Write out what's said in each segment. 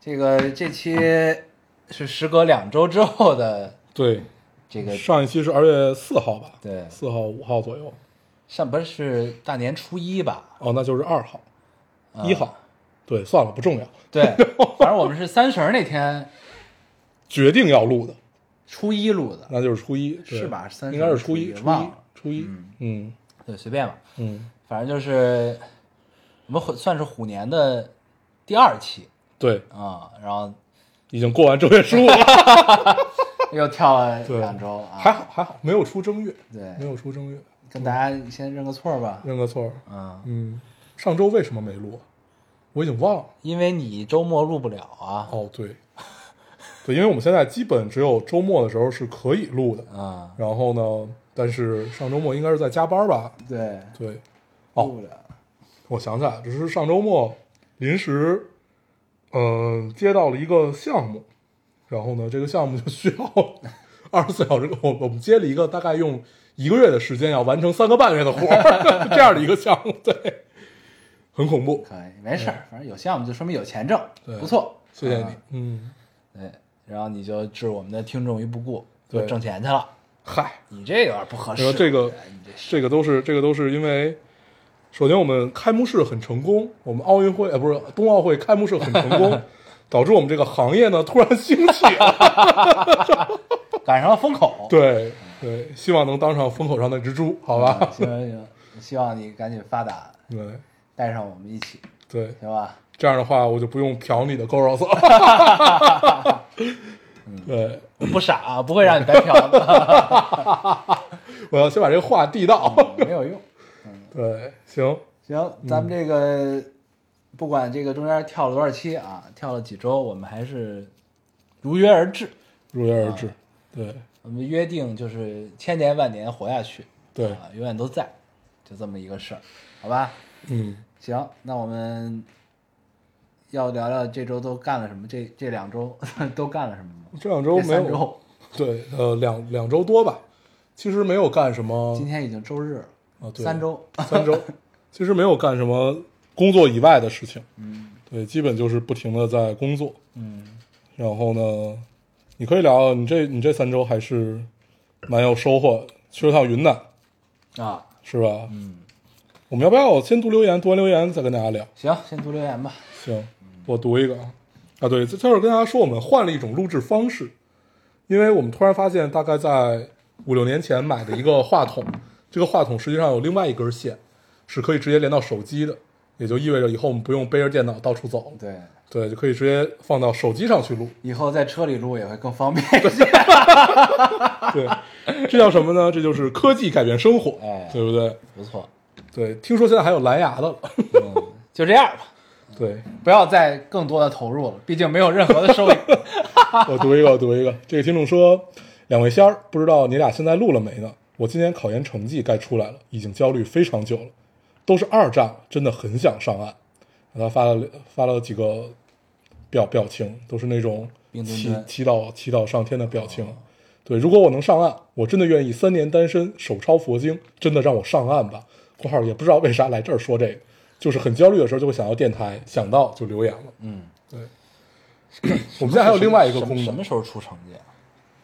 这个这期是时隔两周之后的 对，这个，上一期是二月四号吧？对四号、五号左右。上不是大年初一吧？哦，那就是二号、啊一号。对，算了，不重要。对，反正我们是三十儿那天 决定要录的，初一录的，那就是初一，是吧30应该是初一，初一初一。嗯对，随便吧，嗯，反正就是我们虎算是虎年的第二期对，啊、然后已经过完正月十五了，又跳了对两周啊，还好还好，没有出正月，对没，有出正月，跟大家先认个错吧，认个错儿。嗯，嗯，上周为什么没录？我已经忘了。因为你周末录不了啊，哦，对，对，因为我们现在基本只有周末的时候是可以录的。嗯，然后呢，但是上周末应该是在加班吧？对，对，哦录不了，我想起来，只是上周末临时，嗯、接到了一个项目，然后呢，这个项目就需要 二十四小时，我我们接了一个大概用一个月的时间要完成三个半月的活儿，这样的一个项目，对，很恐怖。可以，没事儿，反正有项目就说明有钱挣，对不错，谢谢你啊，嗯，对，然后你就置我们的听众于不顾，对就挣钱去了，嗨，你这有点不合适，这个这个都是这个都是因为，首先我们开幕式很成功，我们奥运会呃不是冬奥会开幕式很成功，导致我们这个行业呢突然兴起了。赶上了风口，对对，希望能当上风口上的蜘蛛，好吧？行行行，希望你赶紧发达，对带上我们一起，对，行吧？这样的话我就不用嫖你的 girls 了。对，不傻啊，不会让你白嫖的，我要先把这个话递到。没有用。对，行，行，咱们这个不管这个中间跳了多少期啊，跳了几周，我们还是如约而至。如约而至。对我们约定就是千年万年活下去，对，啊，永远都在，就这么一个事儿，好吧？嗯，行，那我们要聊聊这周都干了什么？这这两周 都干了什么吗？这两周没有，对，呃，两两周多吧，其实没有干什么。今天已经周日了，啊，对，三周，三周，其实没有干什么工作以外的事情，嗯，对，基本就是不停的在工作，嗯，然后呢，你可以聊聊你这你这三周还是蛮有收获的，去了趟云南。啊，是吧？嗯，我们要不要先读留言，读完留言再跟大家聊？行，先读留言吧。行，我读一个啊，啊，对，这就是跟大家说，我们换了一种录制方式，因为我们突然发现，大概在五六年前买的一个话筒，这个话筒实际上有另外一根线，是可以直接连到手机的，也就意味着以后我们不用背着电脑到处走，对，对，就可以直接放到手机上去录。以后在车里录也会更方便一些。对，这叫什么呢？这就是科技改变生活，哎对不对？不错，对，听说现在还有蓝牙的了，嗯，就这样吧，对，不要再更多的投入了，毕竟没有任何的收益。我读一个，我读一个。这个听众说：“两位仙儿，不知道你俩现在录了没呢？我今年考研成绩该出来了，已经焦虑非常久了，都是二战了，真的很想上岸。”他发了发了几个表表情，都是那种祈祈祷祈祷上天的表情。对，如果我能上岸，我真的愿意三年单身，手抄佛经，真的让我上岸吧。（括号也不知道为啥来这儿说这个，就是很焦虑的时候就会想到电台，想到就留言了。嗯，对。我们现在还有另外一个什么功能，什么时候出成绩啊？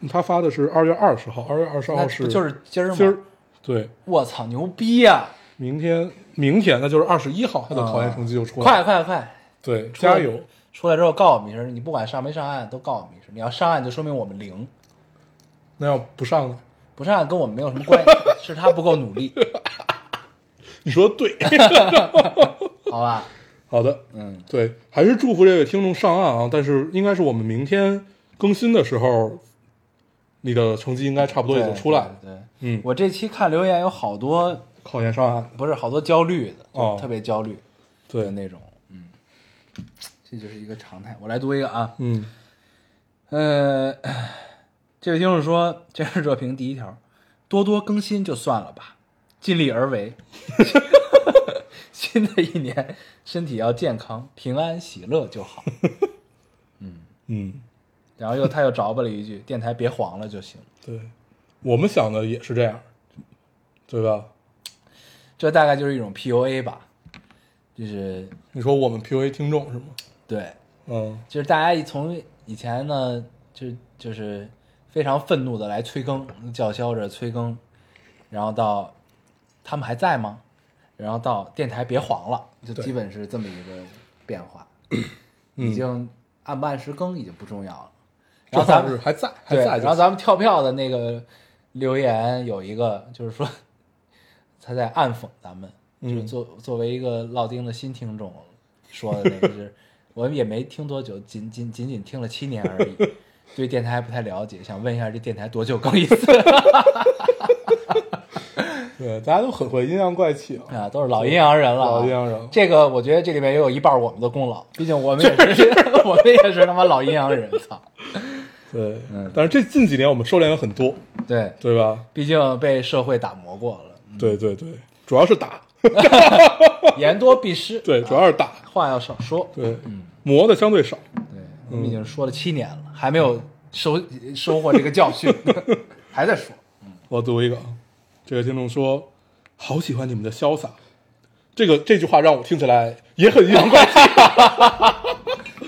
他发的是二月二十号，二月二十号是就是今儿吗？今儿，对，我操，牛逼呀！明天明天那就是二十一号，他的考研成绩就出来了，快快快！对，加油！出来之后告诉我们一声，你不管上没上岸都告诉我们一声。你要上岸就说明我们零，那要不上呢？不上岸跟我们没有什么关系，是他不够努力，你说的对，好吧？好的，嗯，对，还是祝福这位听众上岸啊！但是应该是我们明天更新的时候，你的成绩应该差不多已经出来了。对，对嗯，我这期看留言有好多考研上岸，不是好多焦虑的，就哦特别焦虑对，那种，嗯，这就是一个常态。我来读一个啊，嗯呃，这位听众说，这是热评第一条，多多更新就算了吧，尽力而为。新的一年，身体要健康、平安、喜乐就好。嗯 嗯，然后又他又着吧了一句：“ 电台别黄了就行。对，我们想的也是这样，对吧？”这大概就是一种 PUA 吧，就是你说我们 PUA 听众是吗？对，嗯就是大家从以前呢，就就是非常愤怒的来催更，叫嚣着催更，然后到他们还在吗？然后到电台别黄了，就基本是这么一个变化，嗯 已经按不按时更已经不重要了。这然后咱们还在还对，在就行，然后咱们跳票的那个留言有一个，就是说他在暗讽咱们，嗯就是作作为一个老丁的新听众说的那个，就是 我们也没听多久，仅仅仅仅听了七年而已，对电台还不太了解，想问一下这电台多久更一次 对，大家都很会阴阳怪气啊，啊？都是老阴阳人了啊，老阴阳人这个我觉得这里面也有一半我们的功劳，毕竟我们也是 我们也是他妈老阴阳人，操！对，嗯但是这近几年我们收敛了很多，对，对吧？毕竟被社会打磨过了，对对对，主要是打，言多必失，对，主要是打，话要少说。对，磨的相对少，对，我们已经说了七年了，还没有收收获这个教训，还在说。我读一个，啊，这个听众说，好喜欢你们的潇洒，这个这句话让我听起来也很阴阳怪气。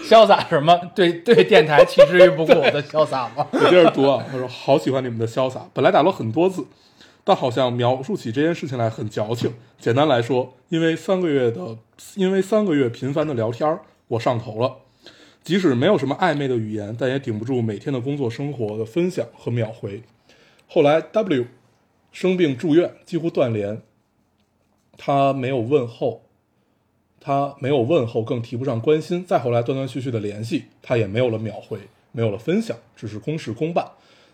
潇洒什么？对对，电台弃之于不顾的潇洒吗？我接着读啊，他说好喜欢你们的潇洒，本来打了很多字，但好像描述起这件事情来很矫情。简单来说，因为三个月的，因为三个月频繁的聊天儿，我上头了。即使没有什么暧昧的语言，但也顶不住每天的工作生活的分享和秒回。后来 W 生病住院，几乎断联，他没有问候，他没有问候，更提不上关心。再后来断断续续的联系，他也没有了秒回，没有了分享，只是公事公办，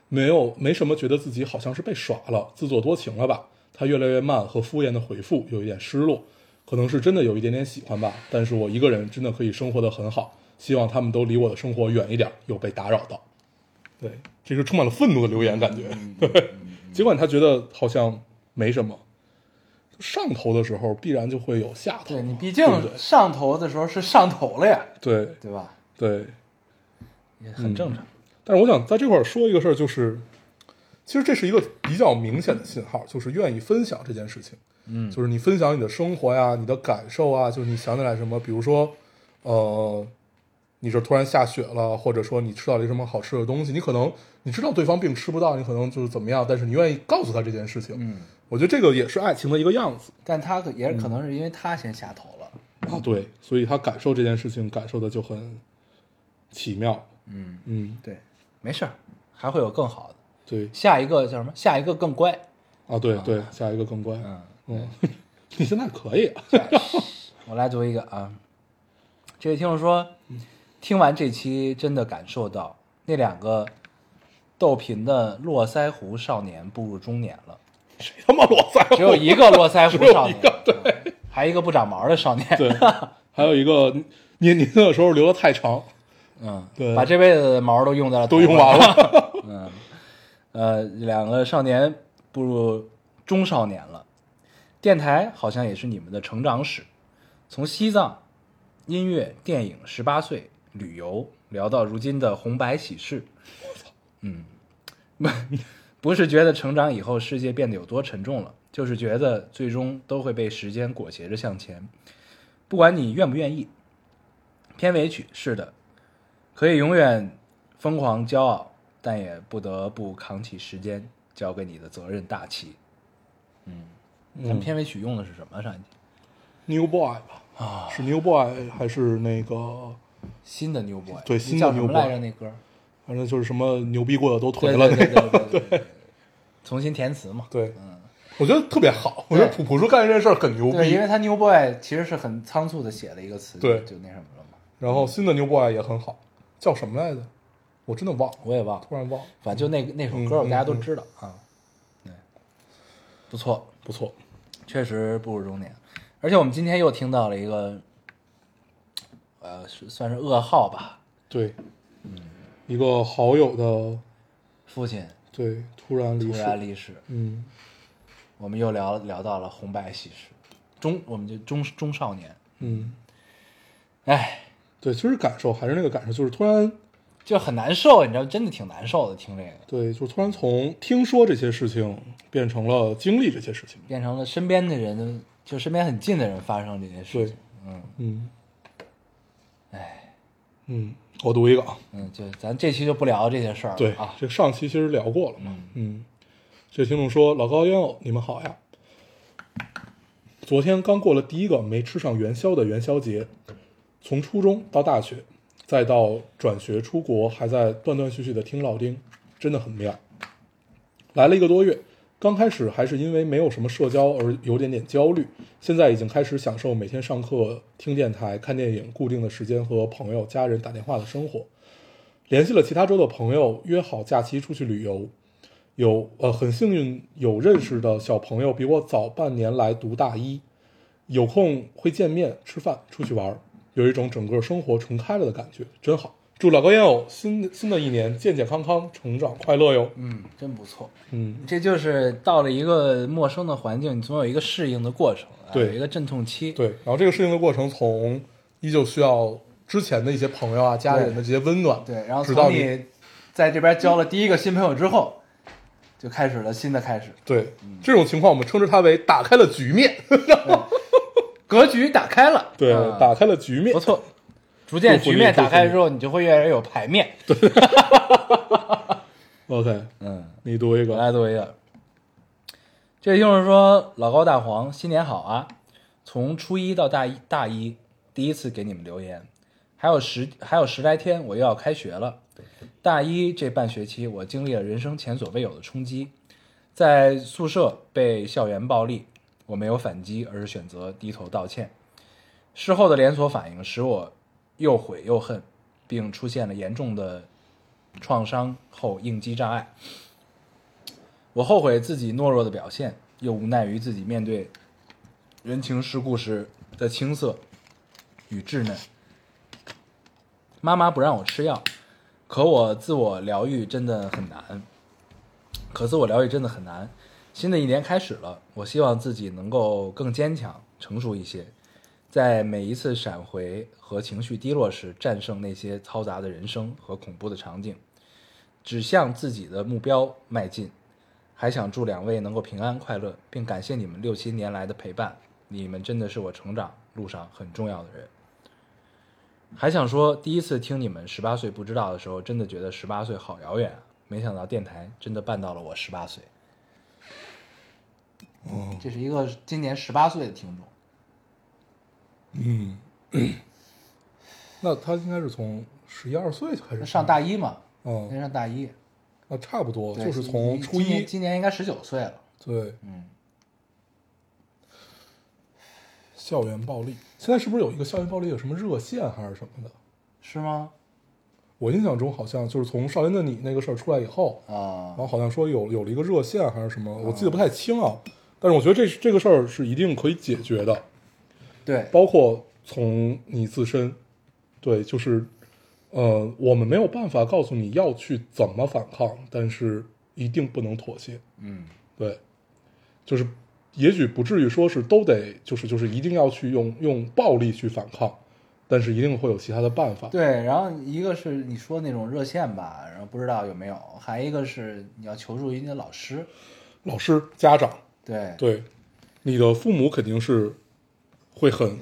没有没什么觉得自己好像是被耍了，自作多情了吧？他越来越慢和敷衍的回复，有一点失落，可能是真的有一点点喜欢吧。但是我一个人真的可以生活的很好，希望他们都离我的生活远一点，有被打扰到。对，这是充满了愤怒的留言，感觉。对，尽管他觉得好像没什么，上头的时候必然就会有下头。对你毕竟上头的时候是上头了呀，对对吧？对，也很正常。但是我想在这块儿说一个事儿，就是其实这是一个比较明显的信号，就是愿意分享这件事情。嗯就是你分享你的生活呀，你的感受啊，就是你想起来什么，比如说，呃，你这突然下雪了，或者说你吃到了一什么好吃的东西，你可能你知道对方并吃不到，你可能就是怎么样，但是你愿意告诉他这件事情。嗯，我觉得这个也是爱情的一个样子但他可也可能是因为他先下头了。啊，对，所以他感受这件事情感受的就很奇妙。嗯，嗯，对，没事儿，还会有更好的。对下一个叫什么？下一个更乖。啊，对对，下一个更乖。嗯，嗯，你现在可以啊。我来读一个啊，这位听众说，听完这期真的感受到那两个逗贫的络腮胡少年步入中年了，谁他妈络腮胡？只有一个络腮胡少年，对还一个不长毛的少年，对，还有一个年年轻的时候留的太长，嗯，对把这辈子的毛都用在了都用完了，了。嗯，呃，两个少年步入中少年了，电台好像也是你们的成长史，从西藏、音乐、电影、十八岁、旅游聊到如今的红白喜事，嗯，不是觉得成长以后世界变得有多沉重了，就是觉得最终都会被时间裹挟着向前，不管你愿不愿意。片尾曲是的，可以永远疯狂骄傲，但也不得不扛起时间交给你的责任大旗。嗯，咱们片尾曲用的是什么？上一集 New Boy 吧，啊，是 New Boy 还是那个？新的 New Boy，对新的 New Boy 来着？那歌？反正就是什么牛逼过的都对颓了对那个。对对对对，重新填词嘛。对，嗯，我觉得特别好。我觉得对普普叔干这件事儿很牛对，因为。他 New Boy 其实是很仓促的写了一个词，对就就那什么了嘛。然后新的 New Boy 也很好，叫什么来着？我真的忘了，我也忘了，突然忘了。反正就那那首嗯歌，大家都知道啊。对，不错，不错，确实步入中年，而且我们今天又听到了一个，呃，算是噩耗吧，对，嗯一个好友的父亲对突然离突世，然离世，嗯。我们又聊聊到了红白喜事，中我们就中中少年，嗯，哎，对，其实感受还是那个感受，就是突然就很难受，你知道，真的挺难受的，听这个，对，就突然从听说这些事情变成了经历这些事情，变成了身边的人，就身边很近的人发生这件事对。情，，嗯。嗯。哎，嗯，我读一个啊，嗯，就咱这期就不聊这些事儿了对啊，这上期其实聊过了嘛嗯，嗯，这听众说老高烟偶，你们好呀。昨天刚过了第一个没吃上元宵的元宵节，从初中到大学，再到转学出国，还在断断续续的听老丁，真的很妙。来了一个多月，刚开始还是因为没有什么社交而有点点焦虑，现在已经开始享受每天上课、听电台、看电影、固定的时间和朋友、家人打电话的生活。联系了其他州的朋友，约好假期出去旅游。有呃很幸运有认识的小朋友比我早半年来读大一，有空会见面吃饭出去玩，有一种整个生活重开了的感觉，真好。祝老高烟友新新的一年健健康康，成长快乐哟。嗯，真不错。嗯，这就是到了一个陌生的环境，你总有一个适应的过程，啊对有一个阵痛期。对。然后这个适应的过程，从依旧需要之前的一些朋友啊、家人的这些温暖，对，然后直到你从你在这边交了第一个新朋友之后，就开始了新的开始，对这种情况，我们称之它为打开了局面。格局打开了，对，啊打开了局面不。错。逐渐局面打开之后，你就会越来越有牌面。OK，嗯，你读一个。来读一个。这位听众说：“老高大黄，新年好啊！从初一到大一，大一第一次给你们留言，还有十还有十来天我又要开学了。大一这半学期，我经历了人生前所未有的冲击，在宿舍被校园暴力，我没有反击，而是选择低头道歉。事后的连锁反应使我又悔又恨，并出现了严重的创伤后应激障碍。我后悔自己懦弱的表现，又无奈于自己面对人情世故时的青涩与稚嫩。妈妈不让我吃药，可我自我疗愈真的很难。可自我疗愈真的很难。新的一年开始了，我希望自己能够更坚强、成熟一些，在每一次闪回和情绪低落时，战胜那些嘈杂的人生和恐怖的场景，只向自己的目标迈进。还想祝两位能够平安快乐，并感谢你们六七年来的陪伴，你们真的是我成长路上很重要的人。还想说，第一次听你们十八岁不知道的时候，真的觉得十八岁好遥远啊！没想到电台真的办到了我十八岁。哦，这是一个今年十八岁的听众，嗯，那他应该是从十一二岁就开始上大一嘛，嗯。先上大一，啊，差不多，就是从初一，今年应该十九岁了。对，嗯，校园暴力，现在是不是有一个校园暴力有什么热线还是什么的？是吗？我印象中好像就是从《少年的你》那个事儿出来以后，啊。然后好像说有有了一个热线还是什么，我记得不太清啊。但是我觉得这这个事儿是一定可以解决的，对，包括从你自身，对，就是呃，我们没有办法告诉你要去怎么反抗，但是一定不能妥协。嗯，对，就是也许不至于说是都得就是就是一定要去用用暴力去反抗，但是一定会有其他的办法。对。然后一个是你说那种热线吧，然后不知道有没有，还一个是你要求助于你的老师。老师、家长，对对，你的父母肯定是会很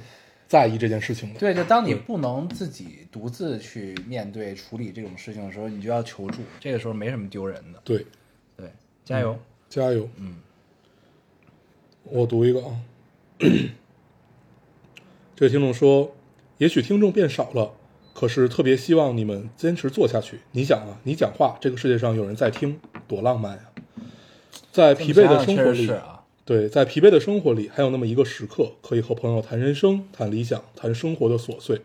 在意这件事情的。对，就当你不能自己独自去面对处理这种事情的时候，你就要求助，这个时候没什么丢人的。对，对，加油。加油。嗯，我读一个啊，这位听众说，也许听众变少了，可是特别希望你们坚持做下去。你想啊，你讲话，这个世界上有人在听，多浪漫呀、在疲惫的生活里啊，对，在疲惫的生活里，还有那么一个时刻，可以和朋友谈人生、谈理想、谈生活的琐碎，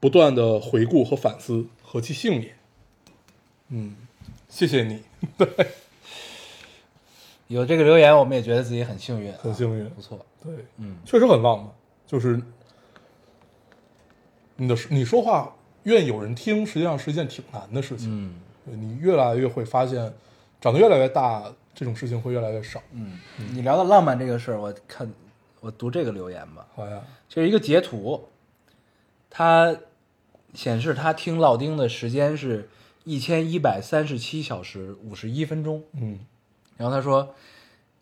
不断的回顾和反思，何其幸也。嗯，谢谢你，对有这个留言，我们也觉得自己很幸运、啊，很幸运不错。对，嗯，确实很浪漫。就是你的你说话愿意有人听，实际上是一件挺难的事情。嗯你越来越会发现，长得越来越大，这种事情会越来越少。嗯，你聊到浪漫这个事儿，我看我读这个留言吧，好呀，这是一个截图，它显示他听老丁的时间是一千一百三十七小时五十一分钟。嗯然后他说，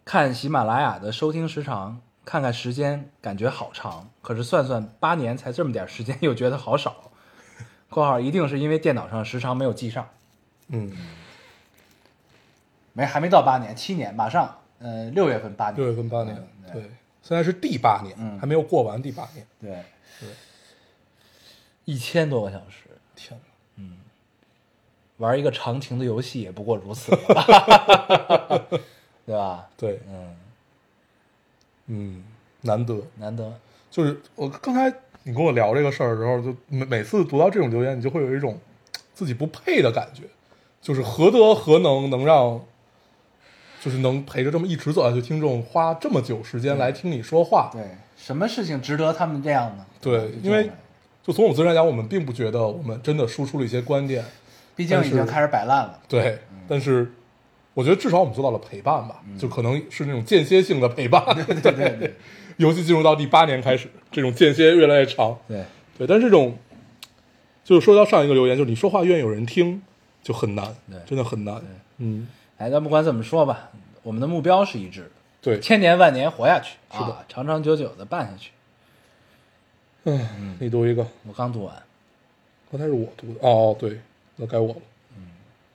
看喜马拉雅的收听时长，看看时间，感觉好长，可是算算八年才这么点时间，又觉得好少。（括号一定是因为电脑上时长没有记上，嗯，没还没到八年，七年，马上，呃，六月份八年，六月份八年，嗯对，现在是第八年，嗯还没有过完第八年。对对，一千多个小时，天哪！玩一个长情的游戏也不过如此了，对吧？对，嗯，嗯，难得。难得，就是我刚才你跟我聊这个事儿的时候，就每每次读到这种留言，你就会有一种自己不配的感觉，就是何德何能能让，就是能陪着这么一直走下去听众花这么久时间来听你说话。对，什么事情值得他们这样呢？对因为就从我自身来讲，我们并不觉得我们真的输出了一些观点，毕竟已经开始摆烂了，对，但是我觉得至少我们做到了陪伴吧，就可能是那种间歇性的陪伴。对对对对 尤其进入到第八年开始，这种间歇越来越长。对，对，但是这种就是说到上一个留言，就是你说话愿意有人听，就很难，真的很难。嗯，哎，但不管怎么说吧，我们的目标是一致的，对，千年万年活下去，是的啊，长长久久的办下去。嗯，你读一个，我刚读完，刚才是我读的，哦，对，那该我了。嗯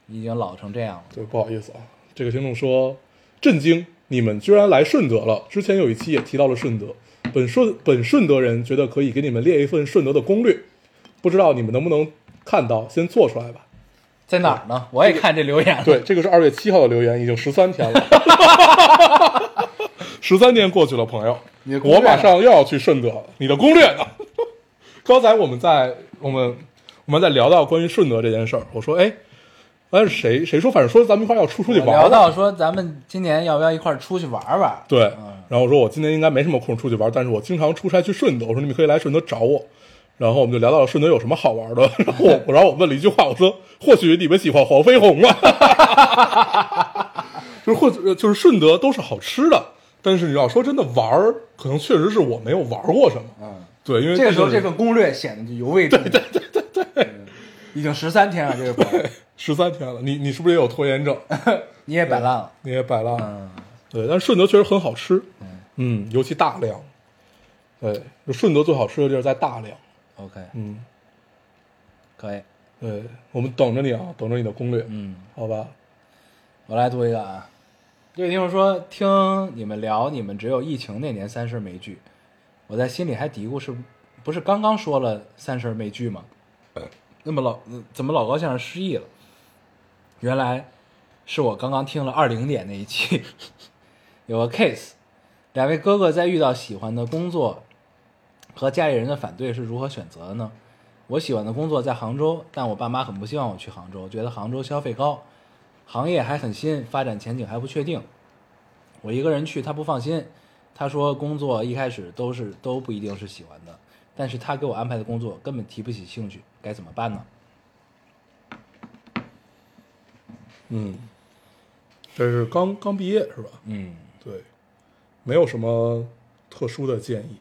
已经老成这样了。对，不好意思啊，这个听众说震惊，你们居然来顺德了。之前有一期也提到了顺德，本顺本顺德人觉得可以给你们列一份顺德的攻略，不知道你们能不能看到，先做出来吧。在哪儿呢？我也看这留言了。对，这个是二月七号的留言，已经十三天了，十三天过去了，朋友我马上又要去顺德了。你的攻略呢？刚才我们在我们我们在聊到关于顺德这件事儿，我说，哎，刚才是谁谁说，反正说咱们一块儿要出出去我玩聊到说咱们今年要不要一块儿出去玩玩？对嗯，然后我说我今年应该没什么空出去玩，但是我经常出差去顺德，我说你们可以来顺德找我。然后我们就聊到了顺德有什么好玩的，然后我 然后我问了一句话，我说或许你们喜欢黄飞鸿啊，就是或者就是顺德都是好吃的，但是你要说真的玩儿，可能确实是我没有玩过什么。嗯，对，因为这个时候这份攻略显得就尤为重要。对对对对对，已经十三天了，这个十三天了，你你是不是也有拖延症？你也摆烂了。你也摆烂了。嗯，对，但是顺德确实很好吃，嗯，尤其大良。对，就顺德最好吃的地儿在大良。OK，嗯，可以。对，我们等着你啊，等着你的攻略，嗯，好吧？我来读一个啊。这个听众说，听你们聊，你们只有疫情那年三十没聚，我在心里还嘀咕，是不是刚刚说了三十没聚吗？那么老怎么老高先生失忆了？原来是我刚刚听了二零年那一期，有个 case，两位哥哥在遇到喜欢的工作和家里人的反对是如何选择的呢？我喜欢的工作在杭州，但我爸妈很不希望我去杭州，觉得杭州消费高，行业还很新，发展前景还不确定。我一个人去，他不放心。他说工作一开始都是都不一定是喜欢的，但是他给我安排的工作根本提不起兴趣，该怎么办呢？嗯，这是刚刚毕业是吧？嗯，对，没有什么特殊的建议，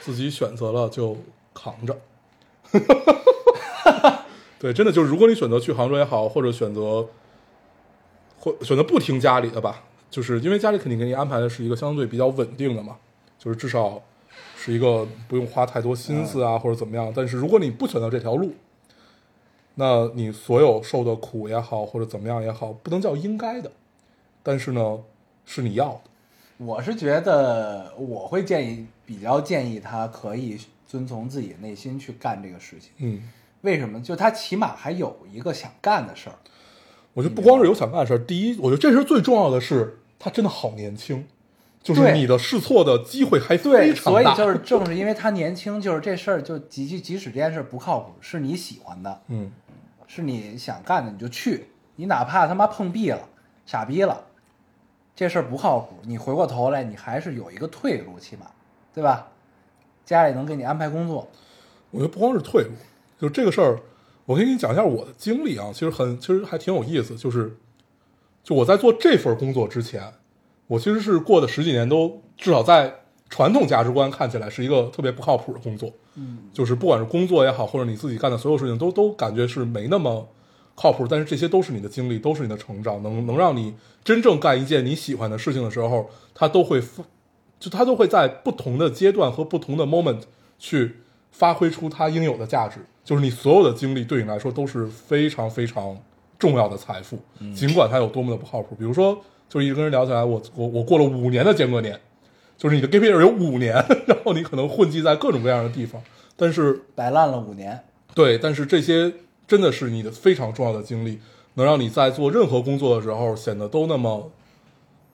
自己选择了就扛着。对，真的就是，如果你选择去杭州也好，或者选择或选择不听家里的吧，就是因为家里肯定给你安排的是一个相对比较稳定的嘛，就是至少是一个不用花太多心思啊，或者怎么样。但是如果你不选择这条路，那你所有受的苦也好，或者怎么样也好，不能叫应该的，但是呢，是你要的。我是觉得我会建议，比较建议他可以遵从自己内心去干这个事情。嗯，为什么？就他起码还有一个想干的事儿。我觉得不光是有想干的事儿，第一，我觉得这事儿最重要的是他真的好年轻，就是你的试错的机会还非对，常大。所以就是 正是因为他年轻，就是这事儿就即即即使这件事儿不靠谱，是你喜欢的，嗯，是你想干的，你就去。你哪怕他妈碰壁了、傻逼了，这事儿不靠谱，你回过头来，你还是有一个退路，起码，对吧？家里能给你安排工作，我觉得不光是退路，就这个事儿，我可以给你讲一下我的经历啊，其实很，其实还挺有意思。就是，就我在做这份工作之前，我其实是过的十几年都至少在传统价值观看起来是一个特别不靠谱的工作。嗯，就是不管是工作也好，或者你自己干的所有事情，都都感觉是没那么靠谱。但是这些都是你的经历，都是你的成长，能能让你真正干一件你喜欢的事情的时候，它都会就它都会在不同的阶段和不同的 moment 去发挥出它应有的价值。就是你所有的经历对你来说都是非常非常重要的财富，尽管它有多么的不靠谱。比如说，就是一直跟人聊起来，我我我过了五年的间隔年，就是你的 gap year 有五年，然后你可能混迹在各种各样的地方，但是摆烂了五年，对，但是这些真的是你的非常重要的经历，能让你在做任何工作的时候显得都那么，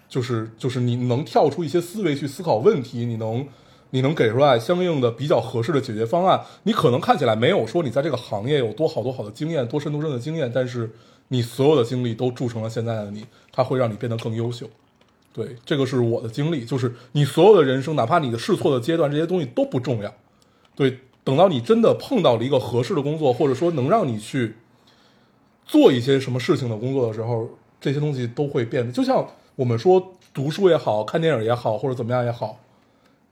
就是就是你能跳出一些思维去思考问题，你能你能给出来相应的比较合适的解决方案。你可能看起来没有说你在这个行业有多好多好的经验，多深度深的经验，但是你所有的经历都铸成了现在的你，它会让你变得更优秀。对，这个是我的经历，就是你所有的人生，哪怕你的试错的阶段，这些东西都不重要。对，等到你真的碰到了一个合适的工作，或者说能让你去做一些什么事情的工作的时候，这些东西都会变得，就像我们说读书也好看电影也好，或者怎么样也好，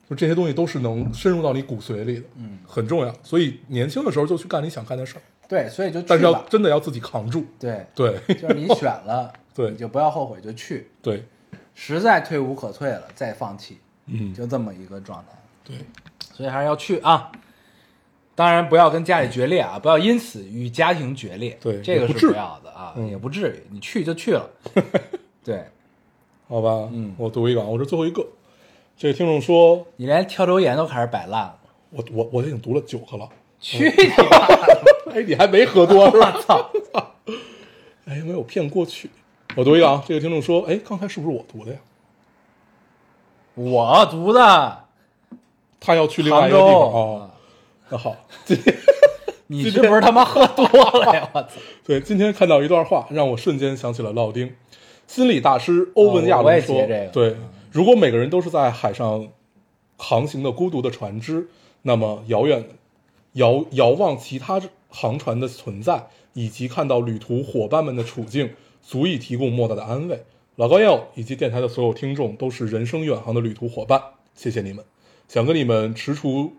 就这些东西都是能深入到你骨髓里的，嗯，很重要。所以年轻的时候就去干你想干的事儿，对，所以就但是要。真的要自己扛住。对，对就是你选了，对你就不要后悔，就去。对，实在退无可退了，再放弃，嗯，就这么一个状态。对，所以还是要去啊。当然不要跟家里决裂啊，不要因此与家庭决裂。对这个是不要的啊，嗯也不至于。你去就去了。对好吧，嗯我读一个啊，我是最后一个。这个听众说，你连挑留言都开始摆烂了，我我我已经读了九个了，去你妈的！哎，你还没喝多 是吧？操！哎，没有骗过去。我读一个啊，这个听众说，哎，刚才是不是我读的呀？我读的他要去另外杭一个地方州哦。那好，今天你是不是他妈喝多了呀？我操！对今天看到一段话，让我瞬间想起了老丁。心理大师欧文亚伦说：“接这个对，如果每个人都是在海上航行的孤独的船只，那么遥远遥遥望其他航船的存在，以及看到旅途伙伴们的处境，足以提供莫大的安慰。老高要以及电台的所有听众都是人生远航的旅途伙伴，谢谢你们。想跟你们踟蹰，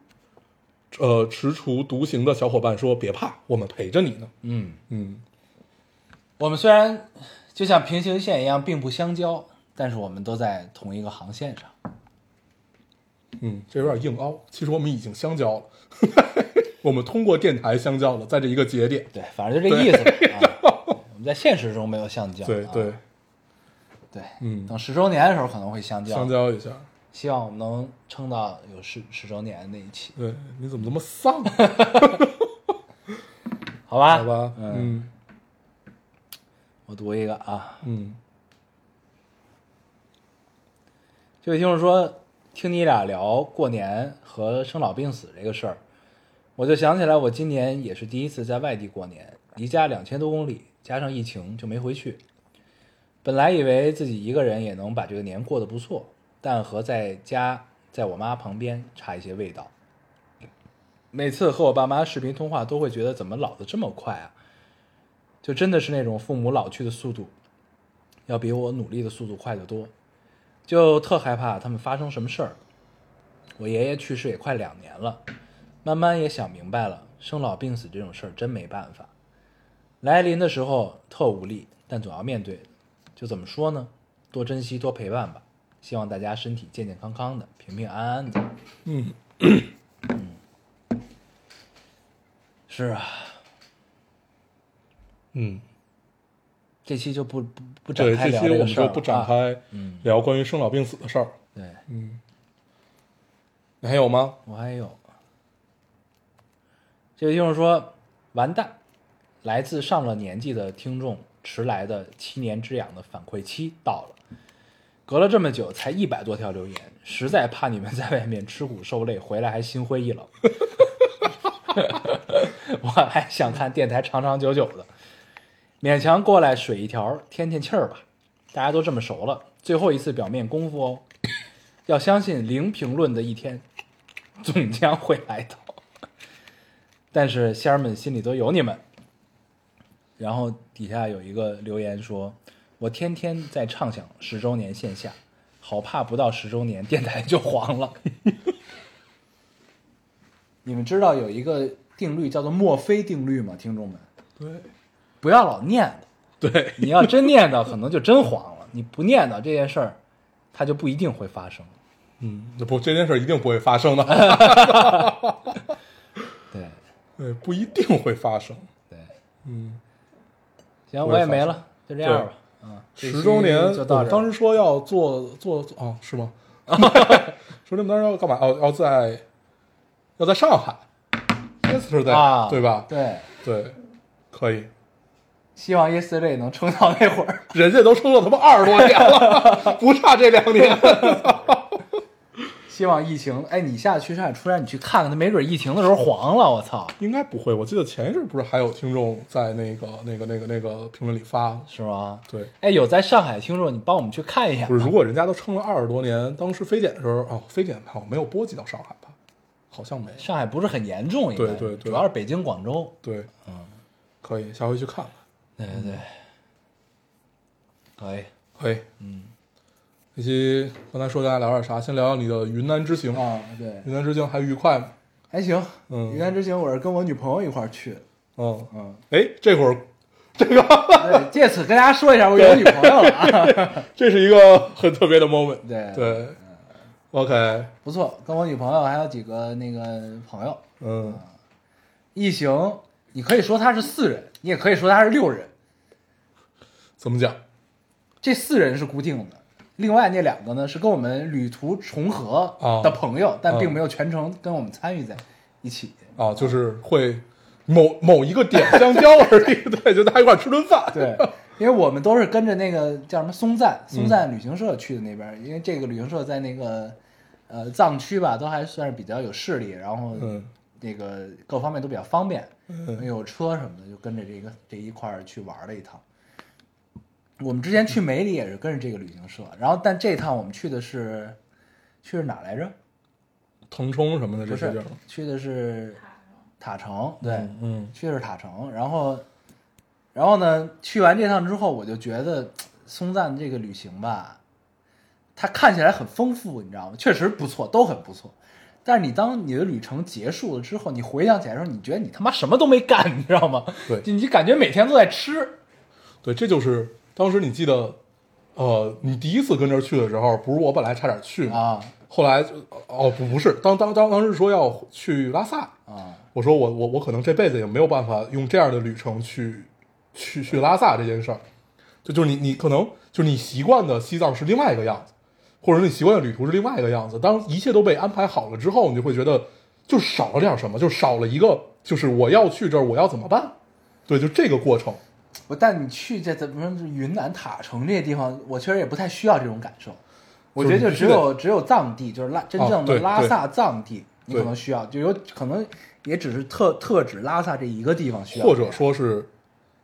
呃，踟蹰独行的小伙伴说，别怕，我们陪着你呢。嗯，嗯，我们虽然就像平行线一样并不相交，但是我们都在同一个航线上。嗯，这有点硬凹。其实我们已经相交了，我们通过电台相交了，在这一个节点。对，反正就这意思我们在现实中没有相交。啊对对，对，嗯等十周年的时候可能会相交。相交一下。希望我们能撑到有十十周年那一期，对，你怎么这么丧？好吧？好吧，嗯，嗯我读一个啊，嗯这位听众说，听你俩聊过年和生老病死这个事儿，我就想起来，我今年也是第一次在外地过年，离家两千多公里，加上疫情就没回去。本来以为自己一个人也能把这个年过得不错，但和在家在我妈旁边差一些味道。每次和我爸妈视频通话，都会觉得怎么老得这么快啊？就真的是那种父母老去的速度，要比我努力的速度快得多。就特害怕他们发生什么事儿。我爷爷去世也快两年了，慢慢也想明白了，生老病死这种事儿真没办法。来临的时候特无力，但总要面对。就怎么说呢？多珍惜，多陪伴吧。希望大家身体健健康康的，平平安安的。嗯，是啊，嗯，这期就不不不展对，开这期我们聊这个事儿就不展啊。开嗯，聊关于生老病死的事儿。对。嗯，你还有吗？我还有，这位听众说：“完蛋，来自上了年纪的听众迟来的七年之痒的反馈期到了。隔了这么久，才一百多条留言，实在怕你们在外面吃苦受累，回来还心灰意冷。我还想看电台长长久久的，勉强过来水一条，添添气儿吧。大家都这么熟了，最后一次表面功夫哦。要相信零评论的一天，总将会来到。但是仙儿们心里都有你们。然后底下有一个留言说：“我天天在畅想十周年线下，好怕不到十周年电台就黄了。”你们知道有一个定律叫做墨菲定律吗？听众们，对不要老念叨，对，你要真念叨，可能就真黄了；你不念叨这件事儿，它就不一定会发生。嗯，这不这件事一定不会发生的，对对，不一定会发生。对，嗯，行，我也没了，就这样吧。嗯，十周年。我们当时说要做做做啊，是吗？说你们当时要干嘛？要要在要在上海，yesterday，、啊，对吧？对，对，可以。希望 yesterday 能撑到那会儿。人家都撑了他妈二十多年了，不差这两年。希望疫情，哎，你下次去上海出差，你去看看，他没准疫情的时候黄了，我操，应该不会，我记得前一阵不是还有听众在那个那个那个那个评论里发，是吗？对，哎，有在上海听众，你帮我们去看一下。不是，如果人家都撑了二十多年，当时非典的时候，哦，非典好像没有波及到上海吧？好像没。上海不是很严重，应该对对对主要是北京、广州。对，嗯，可以，下回去看看。对对对，可以可以，嗯，这期刚才说大家聊点啥？先聊聊你的云南之行。啊，对，云南之行还愉快吗？还行。嗯云南之行我是跟我女朋友一块儿去的。嗯，嗯，哎，这会儿这个对，借此跟大家说一下，我有女朋友了啊。这是一个很特别的 moment。对对，OK，不错，跟我女朋友还有几个那个朋友嗯，一行，你可以说他是四人，你也可以说他是六人。怎么讲？这四人是固定的，另外那两个呢是跟我们旅途重合啊的朋友，但嗯并没有全程跟我们参与在一起。啊，就是会某某一个点相交而已。对，就大家一块儿吃顿饭。对，因为我们都是跟着那个叫什么松赞松赞旅行社去的那边儿，因为这个旅行社在那个呃藏区吧，都还算是比较有势力，然后嗯那个各方面都比较方便，嗯有车什么的，就跟着这个这一块儿去玩了一趟。我们之前去梅里也是跟着这个旅行社，然后但这趟我们去的是去是哪来着？腾冲什么的这是些地儿。去的是塔城，对，嗯去的是塔城，然后，然后呢，去完这趟之后，我就觉得松赞这个旅行吧，它看起来很丰富，你知道吗？确实不错，都很不错。但是你当你的旅程结束了之后，你回想起来的时候，你觉得你他妈什么都没干，你知道吗？对就你感觉每天都在吃。对，这就是当时你记得，呃，你第一次跟这儿去的时候，不是我本来差点去吗？啊后来就哦不不是，当当当当时说要去拉萨，啊我说我我我可能这辈子也没有办法用这样的旅程去去去拉萨这件事儿，就就是你你可能就是你习惯的西藏是另外一个样子，或者你习惯的旅途是另外一个样子。当一切都被安排好了之后，你就会觉得就少了点什么，就少了一个就是我要去这儿我要怎么办？对，就这个过程。我带你去这怎么说云南塔城这些地方，我确实也不太需要这种感受。我觉得就只有只有藏地，就是拉真正的拉萨藏地，你可能需要，就有可能也只是特特指拉萨这一个地方需要，或者说是，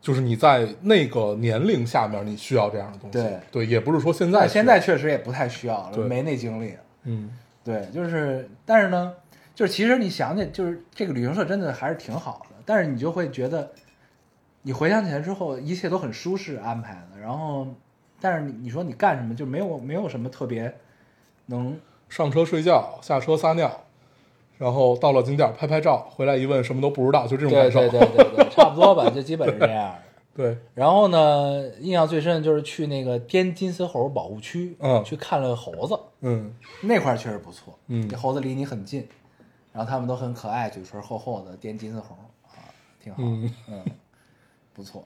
就是你在那个年龄下面，你需要这样的东西。对也不是说现在现在，确实也不太需要了，没那精力。嗯，对，就是，但是呢，就是其实你想起，就是这个旅行社真的还是挺好的，但是你就会觉得，你回想起来之后，一切都很舒适安排的，然后，但是你你说你干什么，就没有没有什么特别能上车睡觉，下车撒尿，然后到了景点拍拍照，回来一问什么都不知道，就这种感受。对对对对，差不多吧，就基本是这样的。对。然后呢，印象最深的就是去那个滇金丝猴保护区，嗯。去看了猴子，嗯。那块确实不错，嗯。猴子离你很近，然后它们都很可爱，嘴唇厚厚的滇金丝猴啊，挺好，嗯。嗯，不错。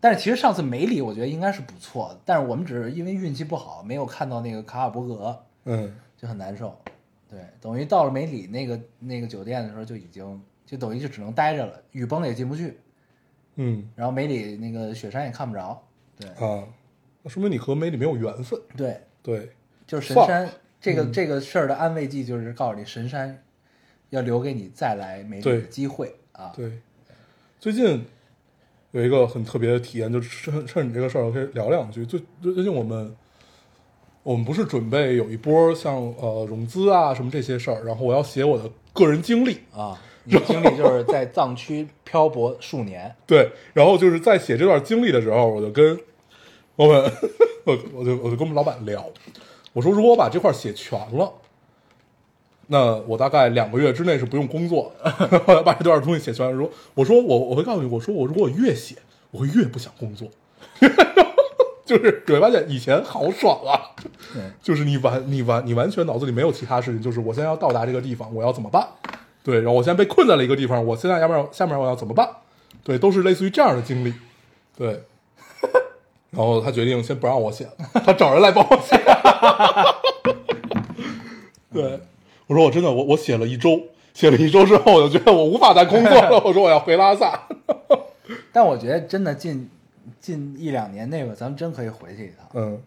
但是其实上次梅里我觉得应该是不错的，但是我们只是因为运气不好，没有看到那个卡尔伯格，嗯就很难受。对，等于到了梅里那个那个酒店的时候，就已经就等于就只能待着了，雨崩也进不去，嗯然后梅里那个雪山也看不着。对啊，那说明你和梅里没有缘分。对，对，就是神山这个、嗯这个事儿的安慰剂，就是告诉你神山要留给你再来梅里的机会啊。对，最近有一个很特别的体验，就趁趁你这个事儿，我可以聊两句。最最最近我们我们不是准备有一波像呃融资啊什么这些事儿，然后我要写我的个人经历，啊你的经历就是在藏区漂泊数年，对，然后就是在写这段经历的时候，我就跟我们，我我就我就跟我们老板聊，我说如果我把这块写全了，那我大概两个月之内是不用工作的。后来把这段东西写全了，说我说我我会告诉你，我说我如果我越写，我会越不想工作。就是你会发现以前好爽啊，就是你完你完你完全脑子里没有其他事情，就是我现在要到达这个地方，我要怎么办？对，然后我现在被困在了一个地方，我现在要不然下面我要怎么办？对，都是类似于这样的经历。对，然后他决定先不让我写了，他找人来帮我写。对，我说我真的我我写了一周，写了一周之后，我就觉得我无法再工作了，我说我要回拉萨。但我觉得真的近近一两年内吧，咱们真可以回去一趟。嗯，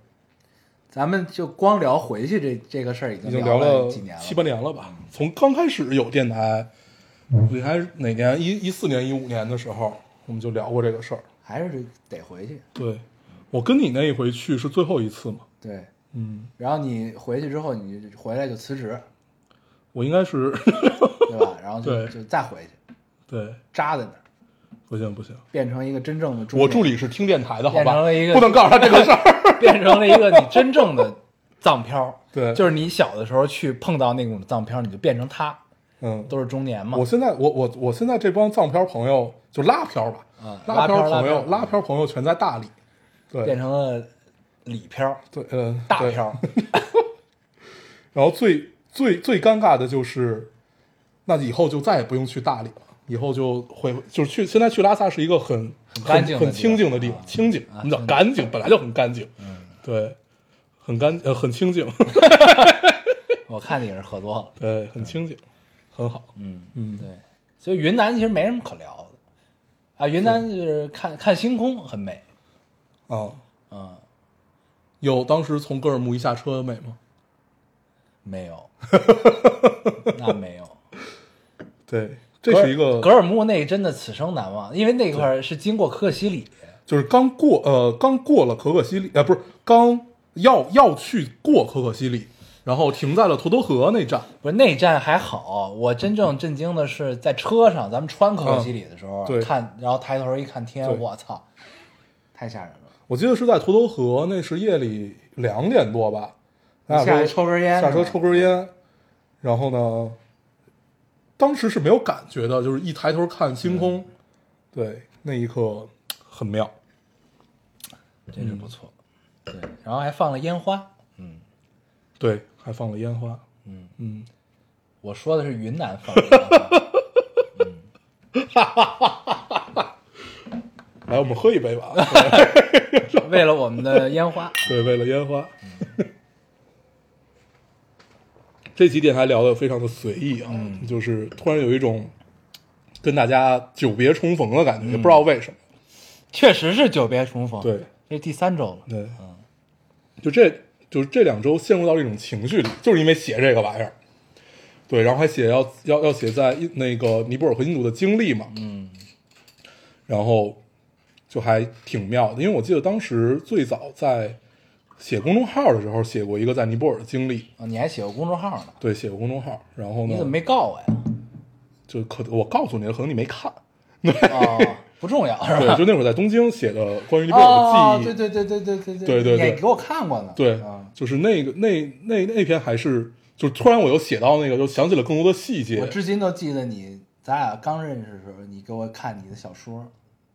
咱们就光聊回去这这个事儿，已已经聊经聊了几年了，七八年了吧？从刚开始有电台，你还是哪年？一一四年、一五年的时候，我们就聊过这个事儿。还是得回去。对，我跟你那一回去是最后一次嘛？对，嗯，然后你回去之后，你回来就辞职，我应该是对吧？然后就对就再回去，对，扎在那儿，不行不行，变成一个真正的中年我助理是听电台的，好变吧？成了一个不能告诉他这个事儿。变成了一个你真正的藏漂。对就是你小的时候去碰到那种藏漂，你就变成他，嗯，都是中年嘛我。现在我我我现在这帮藏漂朋友就拉漂吧，啊拉拉漂朋友拉漂朋友全在大理，对变成了里漂、对呃对大漂，然后最最最尴尬的就是，那以后就再也不用去大理了，以后就会就是去现在去拉萨是一个很很很干净的地方清静的地方，啊清静，啊什么叫干净？本来就很干净，嗯，对，很干呃很清静，我看你也是喝多了。对，很清静，很好，嗯嗯对，所以云南其实没什么可聊的啊。云南就是看看星空很美，哦，嗯，有当时从格尔木一下车美吗？没有，那没有。对，这是一个格尔木那真的此生难忘，因为那块儿是经过可可西里，就是刚过呃刚过了可可西里，呃不是刚要要去过可可西里，然后停在了沱沱河那站，不是那站还好，我真正震惊的是在车上，咱们穿可可西里的时候，嗯对。看，然后抬头一看天，我操，太吓人了。我记得是在沱沱河，那是夜里两点多吧，咱俩下去抽根烟下车抽根烟，然后呢，当时是没有感觉的，就是一抬头看星空，嗯对，那一刻很妙，真是不错。对，然后还放了烟花。嗯，对，还放了烟花，嗯嗯，我说的是云南放的烟花。来，我们喝一杯吧，为了我们的烟花，对，为了烟花。这几点还聊的非常的随意啊，嗯就是突然有一种跟大家久别重逢的感嗯觉，也不知道为什么。确实是久别重逢。对，这第三周了。对，就这就是这两周陷入到一种情绪里，就是因为写这个玩意儿。对，然后还写要要要写在印那个尼泊尔和印度的经历嘛，嗯，然后就还挺妙的，因为我记得当时最早在写公众号的时候写过一个在尼泊尔的经历，啊，你还写过公众号呢？对，写过公众号，然后呢，你怎么没告我呀？就可我告诉你了，可能你没看，哦，不重要是对，吧？就那会儿在东京写的关于尼泊尔哦，的记忆，对对对对对对对对对你给我看过呢。对啊，就是那个那那那篇还是，就突然我又写到那个，就想起了更多的细节我，至今都记得你，咱俩刚认识的时候，你给我看你的小说，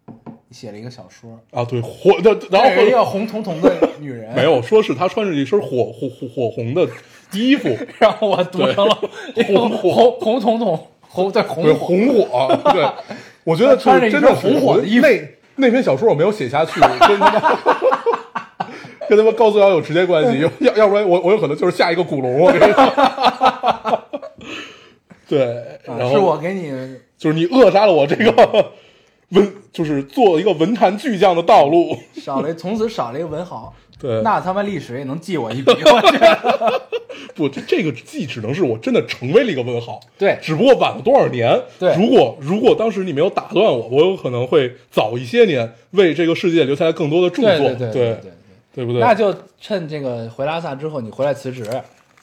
你写了一个小说，啊，对火的，然后一个红彤彤的女人，没，有说是她穿着一身火火火火红的衣服，然后我读成了红火红红彤彤红对红红火，对，我觉得他穿着一身红火的衣服那那篇小说我没有写下去，跟他妈跟他妈高素瑶有直接关系，要要不然我我有可能就是下一个古龙，我跟你说。对，啊然后是我给你就是你扼杀了我这个文，就是做一个文坛巨匠的道路。少了，从此少了一个文豪。对那他妈历史也能记我一笔，我觉得。不，这这个记只能是我真的成为了一个文豪，对只不过晚了多少年。对如果如果当时你没有打断我，我有可能会早一些年为这个世界留下来更多的著作，对对对对对，对不对？那就趁这个回拉萨之后，你回来辞职，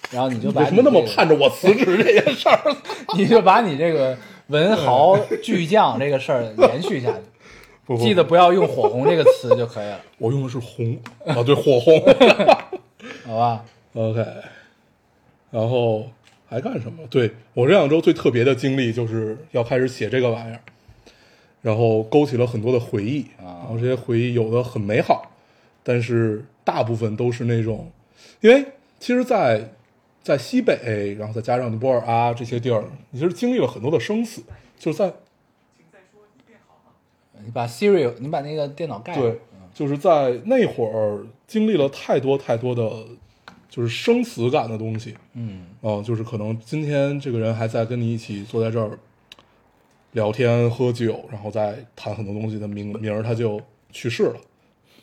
然后你就把为什么那么盼着我辞职这件事儿？你就把你这个文豪巨匠这个事儿延续下去。不不记得不要用火红这个词就可以了，我用的是红啊，对，火红。好吧？OK，然后还干什么？对我这两周最特别的经历就是要开始写这个玩意儿，然后勾起了很多的回忆啊然后这些回忆有的很美好，但是大部分都是那种，因为其实在，在西北，然后再加上尼泊尔啊这些地儿，你其实经历了很多的生死，就是在你把 Siri，你把那个电脑盖上对，就是在那会儿经历了太多太多的，就是生死感的东西。嗯哦、就是可能今天这个人还在跟你一起坐在这儿聊天喝酒，然后再谈很多东西的明明儿他就去世了。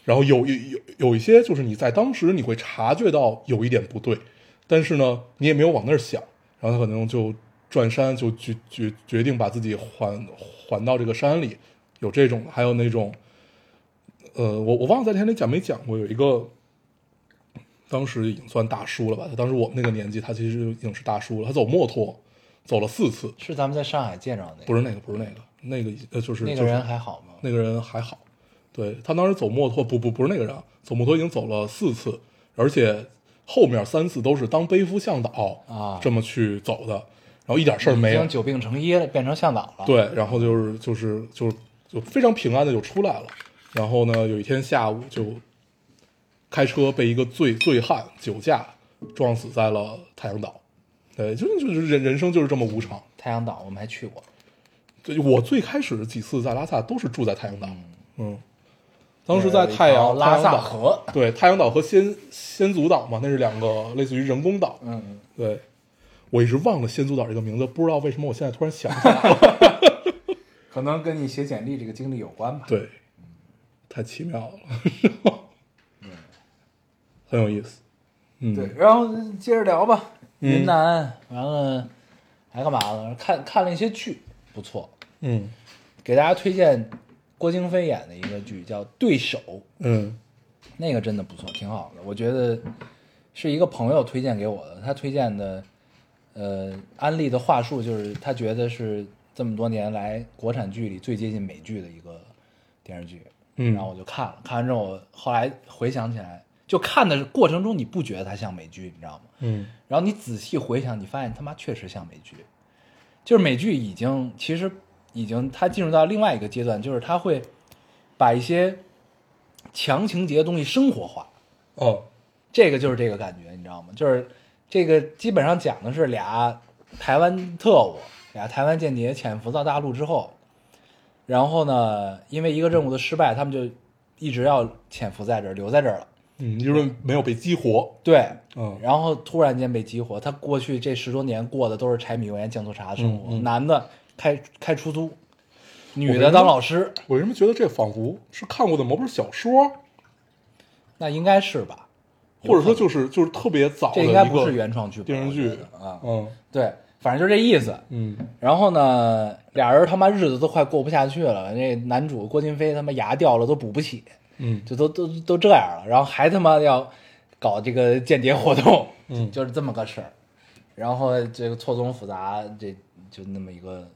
然后有有有有一些就是你在当时你会察觉到有一点不对，但是呢你也没有往那儿想，然后他可能就转山就决决决定把自己还还到这个山里，有这种，还有那种，呃，我我忘了在天里讲没讲过，有一个当时已经算大叔了吧，他当时我们那个年纪，他其实已经是大叔了，他走墨脱走了四次，是咱们在上海见着的那个，不是那个，不是那个，那个呃就是那个人还好吗？那个人还好，对他当时走墨脱，不不不是那个人啊，走墨脱已经走了四次，而且后面三次都是当背夫向导啊。这么去走的，然后一点事儿没有已经，久病成医了，变成向导了。，对，然后就是就是就就非常平安的就出来了，然后呢，有一天下午就开车被一个醉醉汉酒驾撞死在了太阳岛，对，就是就是人人生就是这么无常。太阳岛我们还去过，对，我最开始几次在拉萨都是住在太阳岛，嗯，当时在太阳拉萨河，对，太阳岛和仙仙祖岛嘛，那是两个类似于人工岛。嗯嗯，对，我一直忘了仙祖岛这个名字，不知道为什么我现在突然想起来了。可能跟你写简历这个经历有关吧。对，太奇妙了，很有意思。嗯，对，然后接着聊吧。嗯云南完了还干嘛了？看看了一些剧，不错，嗯给大家推荐郭京飞演的一个剧叫《对手》，嗯那个真的不错，挺好的。我觉得是一个朋友推荐给我的，他推荐的，呃，安利的话术就是他觉得是这么多年来国产剧里最接近美剧的一个电视剧。嗯然后我就看了，看完之后我后来回想起来，就看的过程中你不觉得它像美剧，你知道吗？嗯然后你仔细回想，你发现他妈确实像美剧，就是美剧已经其实已经他进入到另外一个阶段，就是他会把一些强情节的东西生活化，哦这个就是这个感觉，你知道吗？就是这个基本上讲的是俩台湾特务、俩台湾间谍潜伏到大陆之后，然后呢，因为一个任务的失败，他们就一直要潜伏在这儿，留在这儿了。嗯，就是没有被激活。对，嗯然后突然间被激活，他过去这十多年过的都是柴米油盐酱醋茶的生活，嗯嗯男的开开出租，女的当老师，我为什么觉得这仿佛是看过的某本小说，那应该是吧？或者说就是就是特别早的这应该不是原创剧本电视剧啊。嗯对，反正就这意思。嗯然后呢，俩人他妈日子都快过不下去了，那男主郭京飞他妈牙掉了都补不起，嗯就都都都这样了，然后还他妈要搞这个间谍活动，嗯就是这么个事儿。然后这个错综复杂，这就那么一个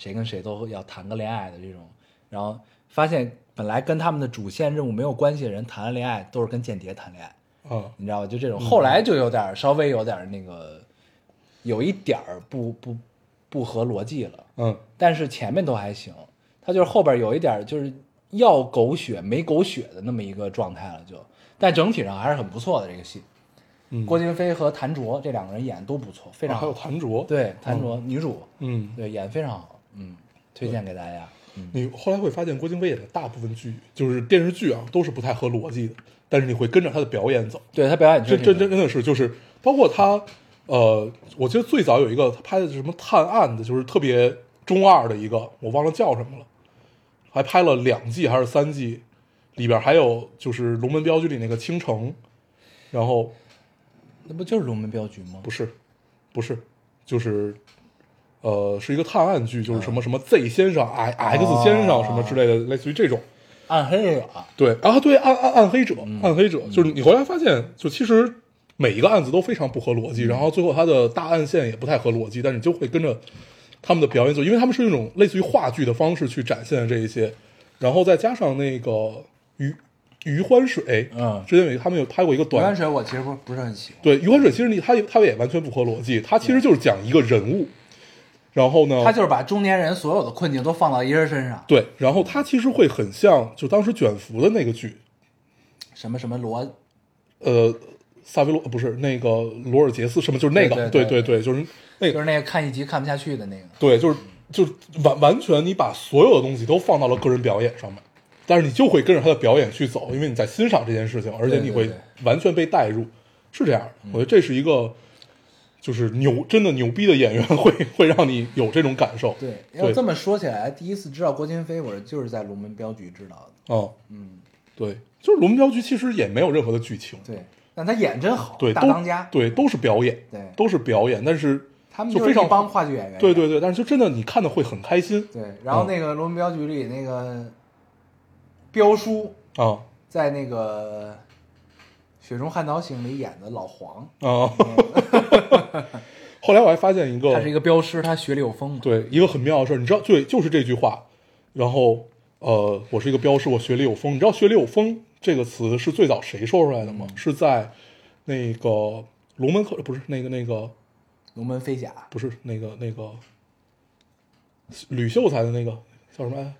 谁跟谁都要谈个恋爱的这种，然后发现本来跟他们的主线任务没有关系的人谈了恋爱，都是跟间谍谈恋爱，嗯。你知道吧？就这种，后来就有点稍微有点那个，有一点儿不不不合逻辑了。嗯。但是前面都还行，他就是后边有一点就是要狗血没狗血的那么一个状态了就，但整体上还是很不错的这个戏。嗯，郭京飞和谭卓这两个人演都不错，非常啊还有。谭卓，对，谭卓、女主，嗯，对演得非常好，嗯，推荐给大家。嗯，你后来会发现郭京飞演的大部分剧就是电视剧啊，都是不太合逻辑的，但是你会跟着他的表演走。对他表演这真真真真的是就是包括他，呃，我记得最早有一个他拍的是什么探案的，就是特别中二的一个，我忘了叫什么了，还拍了两季还是三季，里边还有就是《龙门镖局》里那个倾城，然后那不就是龙门镖局吗？不是不是就是。呃，是一个探案剧，就是什么什么 Z 先生、X X 先生什么之类的，类似于这种。暗黑者，对啊，对暗暗暗黑者，嗯。暗黑者，就是你回来发现，就其实每一个案子都非常不合逻嗯。辑，然后最后他的大案线也不太合逻辑，但是你就会跟着他们的表演就因为他们是用一种类似于话剧的方式去展现这一些，然后再加上那个余余欢水，嗯。之前有他们有拍过一个短余欢水我其实不不是很喜欢，对，余欢水其实你他也他也完全不合逻辑，他其实就是讲一个人物，然后呢，他就是把中年人所有的困境都放到一人身上，对，然后他其实会很像就当时卷福的那个剧，什么什么罗，呃，萨维罗不是那个罗尔杰斯什么，就是那个，对对对对对，就是那个，就是那个看一集看不下去的那个，对，就是就是完完全你把所有的东西都放到了个人表演上面，但是你就会跟着他的表演去走，因为你在欣赏这件事情，而且你会完全被带入，是这样的。我觉得这是一个就是牛真的牛逼的演员会会让你有这种感受。对，要这么说起来，第一次知道郭京飞，我就是在龙门镖局知道的，哦，嗯，对，就是《龙门镖局》其实也没有任何的剧情，对，但他演真好，对，大当家，对，都是表演，对都是表演，但是他们就非常帮话剧演员，对对对，但是就真的你看的会很开心对，然后那个龙门镖局里那个彪叔啊在那个《雪中悍刀行》里演的老黄，啊！后来我还发现一个，他是一个镖师，他学里有风嘛，对一个很妙的事儿，你知道，对，就是这句话。然后，呃，我是一个镖师，我学里有风。你知道“学里有风”这个词是最早谁说出来的吗？是在那个龙门客，不是那个那个，龙门飞甲，不是那个那个吕秀才的那个叫什么来？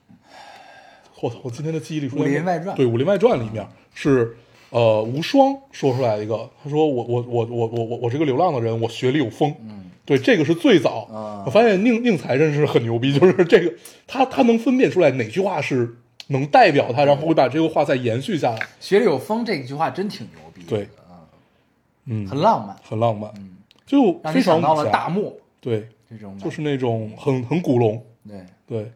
我操！我今天的记忆力出现武林外传对，《武林外传》里面是呃无双说出来一个，他说我我我我我我我这个流浪的人，我学里有风。嗯，对，这个是最早。啊。我发现宁宁财真是很牛逼，就是这个 他他能分辨出来哪句话是能代表他，然后会把这个话再延续下来。学里有风这句话真挺牛逼，对。啊，嗯，很浪漫，很浪漫，嗯，就非常想到了大漠。对，这种，就是那种很很古龙。对，对，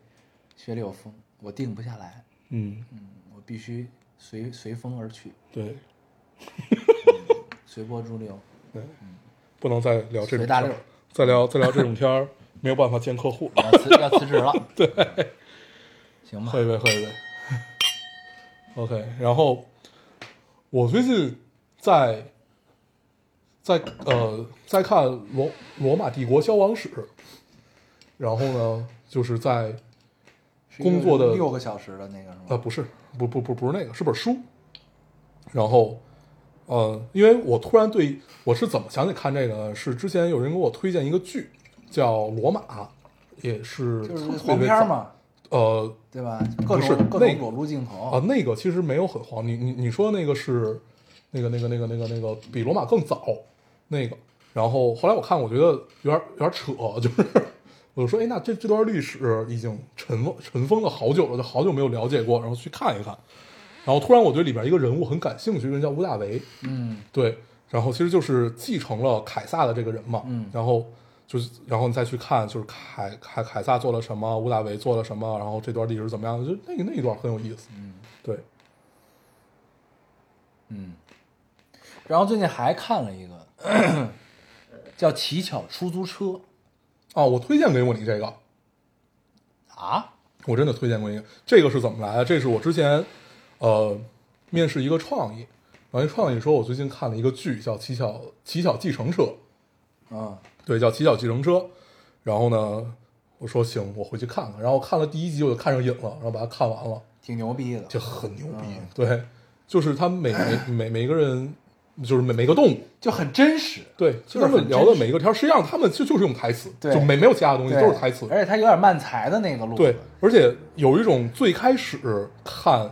学里有风，我定不下来，嗯，嗯，我必须随随风而去，对随波逐流，对，不能再聊这种随大溜天，再聊再聊这种天儿，没有办法见客户了。要辞要辞职了，对，行吧，喝一杯，喝一杯。OK，然后我最近在在呃在看罗罗马帝国消亡史，然后呢，就是在工作的六个小时的那个是吗？呃不是不不不不是那个是本书，然后呃，因为我突然对我是怎么想起看这个呢？是之前有人给我推荐一个剧叫《罗马》，也是就是黄片嘛，呃对吧？各不是种各那个种裸露镜头啊，那个其实没有很黄。你你你说那个是那个那个那个那个那个比罗马更早那个，然后后来我看，我觉得有点有点扯，就是我就说，哎，那这这段历史已经尘封尘封了好久了，就好久没有了解过，然后去看一看。然后突然我对里边一个人物很感兴趣，这个人叫吴大维，嗯，对，然后其实就是继承了凯撒的这个人嘛，嗯。然后就是然后你再去看，就是凯凯凯撒做了什么，吴大维做了什么，然后这段历史怎么样，就那个那一段很有意思，嗯。对，嗯，然后最近还看了一个 叫《乞巧出租车》哦，我推荐给过你这个，啊，我真的推荐过一个，这个是怎么来的？这是我之前呃面试一个创意，然后一创意说，我最近看了一个剧叫《乞巧乞巧计程车》，啊对，叫《乞巧计程车》。然后呢，我说行，我回去看看。然后看了第一集，我就看上瘾了，然后把它看完了，挺牛逼的，就很牛逼。嗯对，就是他们每每每每个人，就是每每个动物，就很真实，对，就就是他们聊的每一个天，实际上他们就就是用台词，对就没没有其他东西，都是台词。而且他有点慢才的那个路，对，而且有一种最开始看，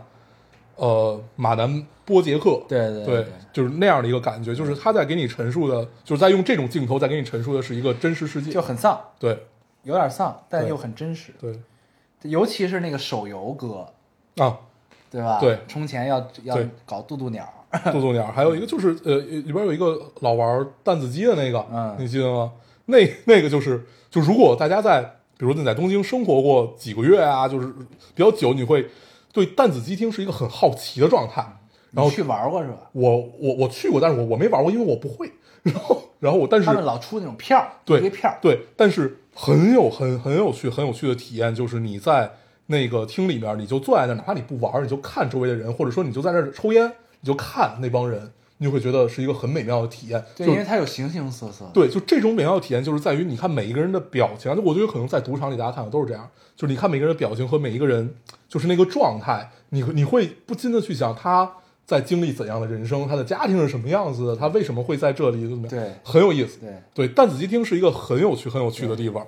呃，马南波杰克，对对对，就是那样的一个感觉，就是他在给你陈述的，就是在用这种镜头在给你陈述的是一个真实世界，就很丧，对有点丧，但又很真实，对尤其是那个手游歌，啊，对吧？对充钱要要搞渡渡鸟，渡渡鸟，还有一个就是呃里边有一个老玩弹子机的那个，嗯你记得吗？那那个就是，就如果大家在，比如你在东京生活过几个月啊，就是比较久，你会对弹子机厅是一个很好奇的状态。然后去玩过是吧？我我我去过，但是我我没玩过，因为我不会。然后然后我但是他们老出那种票儿，对票儿，对，但是很有很很有趣很有趣的体验，就是你在那个厅里面，你就坐在那儿，哪怕你不玩，你就看周围的人，或者说你就在那抽烟，你就看那帮人，你你就会觉得是一个很美妙的体验。对，因为它有形形色色。，对，就这种美妙的体验，就是在于你看每一个人的表情。就我觉得可能在赌场里大家看的都是这样，就是你看每个人的表情和每一个人就是那个状态，你你会不禁的去想他在经历怎样的人生，他的家庭是什么样子的，他为什么会在这里，怎么样？对很有意思。对，对，弹子机厅是一个很有趣、很有趣的地方。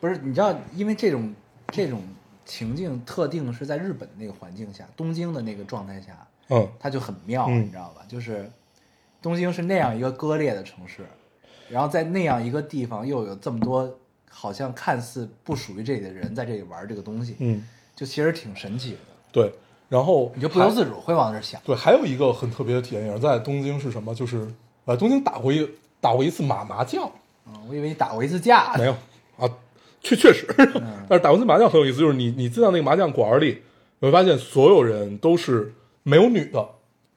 不是你知道，因为这种这种情境特定是在日本的那个环境下，东京的那个状态下，嗯，它就很妙，嗯你知道吧？就是东京是那样一个割裂的城市，然后在那样一个地方又有这么多好像看似不属于这里的人在这里玩这个东西，嗯，就其实挺神奇的，对。然后你就不由自主会往那儿想。对，还有一个很特别的体验也是在东京是什么？就是呃，东京打过一打过一次麻麻将，嗯，我以为你打过一次架，没有啊，确确实，但是打过一次麻将很有意思，就是你你进到那个麻将馆里，你会发现所有人都是没有女的，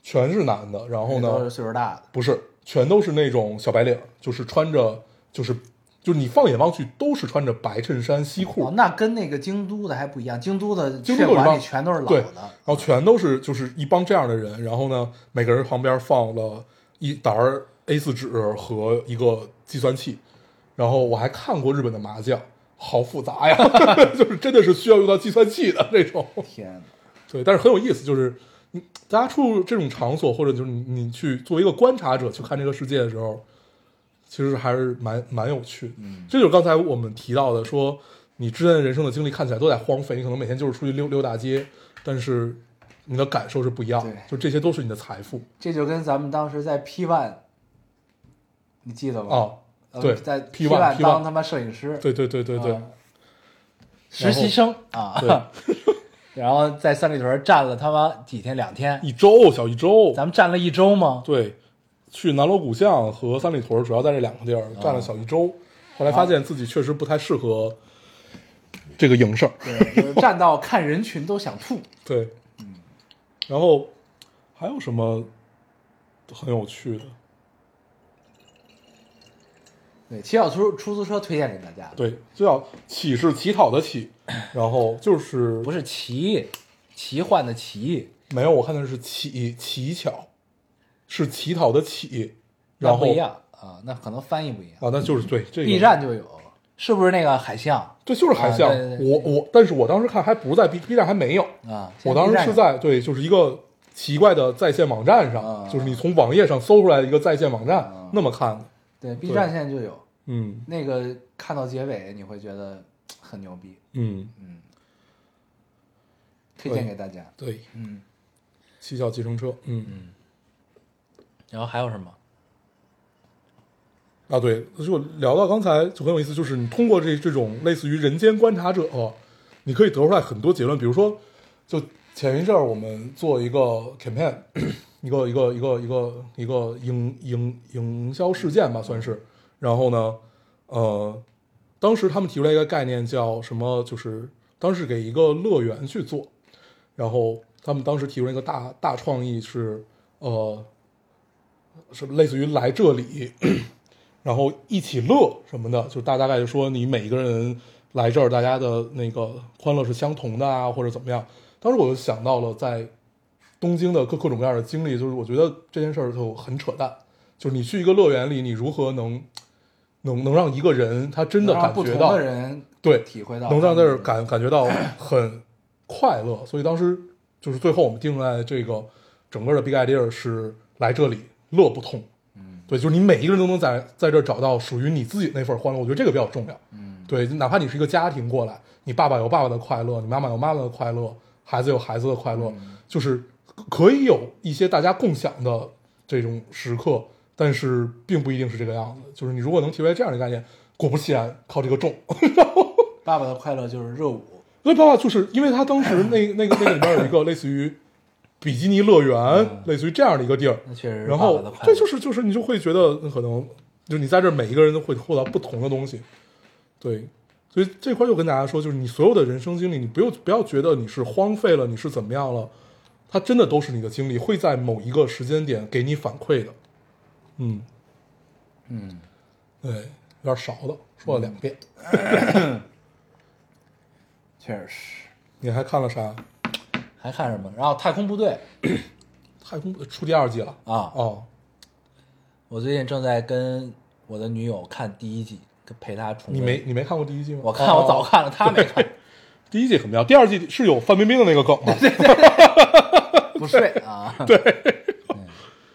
全是男的，然后呢都是，岁数大的，不是，全都是那种小白领，就是穿着就是就是你放眼望去都是穿着白衬衫西裤，哦，那跟那个京都的还不一样，京都的京都里全都是老对的，然后全都是就是一帮这样的人，然后呢，每个人旁边放了一沓 A 四纸和一个计算器，然后我还看过日本的麻将，好复杂呀，就是真的是需要用到计算器的那种。天哪！对，但是很有意思，就是你大家出入这种场所，或者就是你你去作为一个观察者去看这个世界的时候，其实还是蛮蛮有趣这就是刚才我们提到的，说你之前人生的经历看起来都在荒废，你可能每天就是出去溜溜大街，但是你的感受是不一样就这些都是你的财富。这就跟咱们当时在 P One，你记得吗？哦。对呃在 P1 One P1 当他妈摄影师，对对对对对。啊实习生。啊，对 然后在三里屯站了他妈几天两天，一周小一周，咱们站了一周吗？对，去南锣鼓巷和三里屯主要在这两个地儿站了小一周，后来发现自己确实不太适合这个营生。对，就是站到看人群都想吐。对，嗯然后还有什么很有趣的？对，乞讨出出租车推荐给大家，对，就叫乞是乞讨的乞，然后就是不是奇奇幻的奇，没有，我看的是乞乞巧，是乞讨的乞，然后那不一样啊，那可能翻译不一样。啊，那就是对这个 B 站就有，是不是那个海象对，就是海象。啊对对对我我，但是我当时看还不是在 B B 站还没有，啊？我当时是在对，就是一个奇怪的在线网站上，啊就是你从网页上搜出来的一个在线网站，啊那么看的。对 B 站现在就有嗯那个，看到结尾你会觉得很牛逼，嗯，嗯，推荐给大家。对，嗯，七巧计程车，嗯嗯然后还有什么？啊，对，就聊到刚才就很有意思，就是你通过这这种类似于人间观察者，你可以得出来很多结论。比如说，就前一阵儿我们做一个 campaign，一个一个一个一个一个营营营销事件吧，算是。然后呢，呃，当时他们提出来一个概念叫什么？就是当时给一个乐园去做，然后他们当时提出一个大大创意是，呃，是类似于来这里。然后一起乐什么的，就大大概就说你每一个人来这儿，大家的那个欢乐是相同的啊，或者怎么样。当时我就想到了在东京的各各种各样的经历，就是我觉得这件事儿就很扯淡，就是你去一个乐园里，你如何能能能让一个人他真的感觉到的人对体会到，能让在这儿感感觉到很快乐，所以当时就是最后我们定在这个整个的 big idea 是来这里乐不痛，嗯，对，就是你每一个人都能在在这儿找到属于你自己那份欢乐，我觉得这个比较重要，嗯，对，哪怕你是一个家庭过来，你爸爸有爸爸的快乐，你妈妈有妈妈的快乐，孩子有孩子的快乐，就是可以有一些大家共享的这种时刻，但是并不一定是这个样子，就是你如果能提出来这样的概念，果不其然，靠这个种。爸爸的快乐就是热舞，所以爸爸就是因为他当时那那个那个里边有一个类似于比基尼乐园，类似于这样的一个地儿，那确实然后。对，就是就是你就会觉得可能就你在这每一个人都会获得不同的东西，对，所以这块又跟大家说，就是你所有的人生经历，你不用不要觉得你是荒废了，你是怎么样了，它真的都是你的经历，会在某一个时间点给你反馈的，嗯，嗯，对，有点少的，说了两遍，确实。你还看了啥？还看什么？然后太空部队 太空出第二季了啊，哦，我最近正在跟我的女友看第一季，跟陪她重温。你没你没看过第一季吗？我看，我早哦。看了，她没看。第一季很妙，第二季是有范冰冰的那个梗吗？不睡啊。对，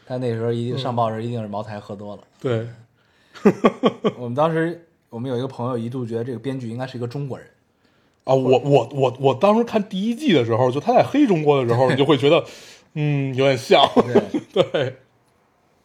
他那时候一定上报时一定是茅台喝多了。对，我们当时我们有一个朋友一度觉得这个编剧应该是一个中国人，啊，我我我我当时看第一季的时候，就他在黑中国的时候，你就会觉得，嗯，有点像。对，对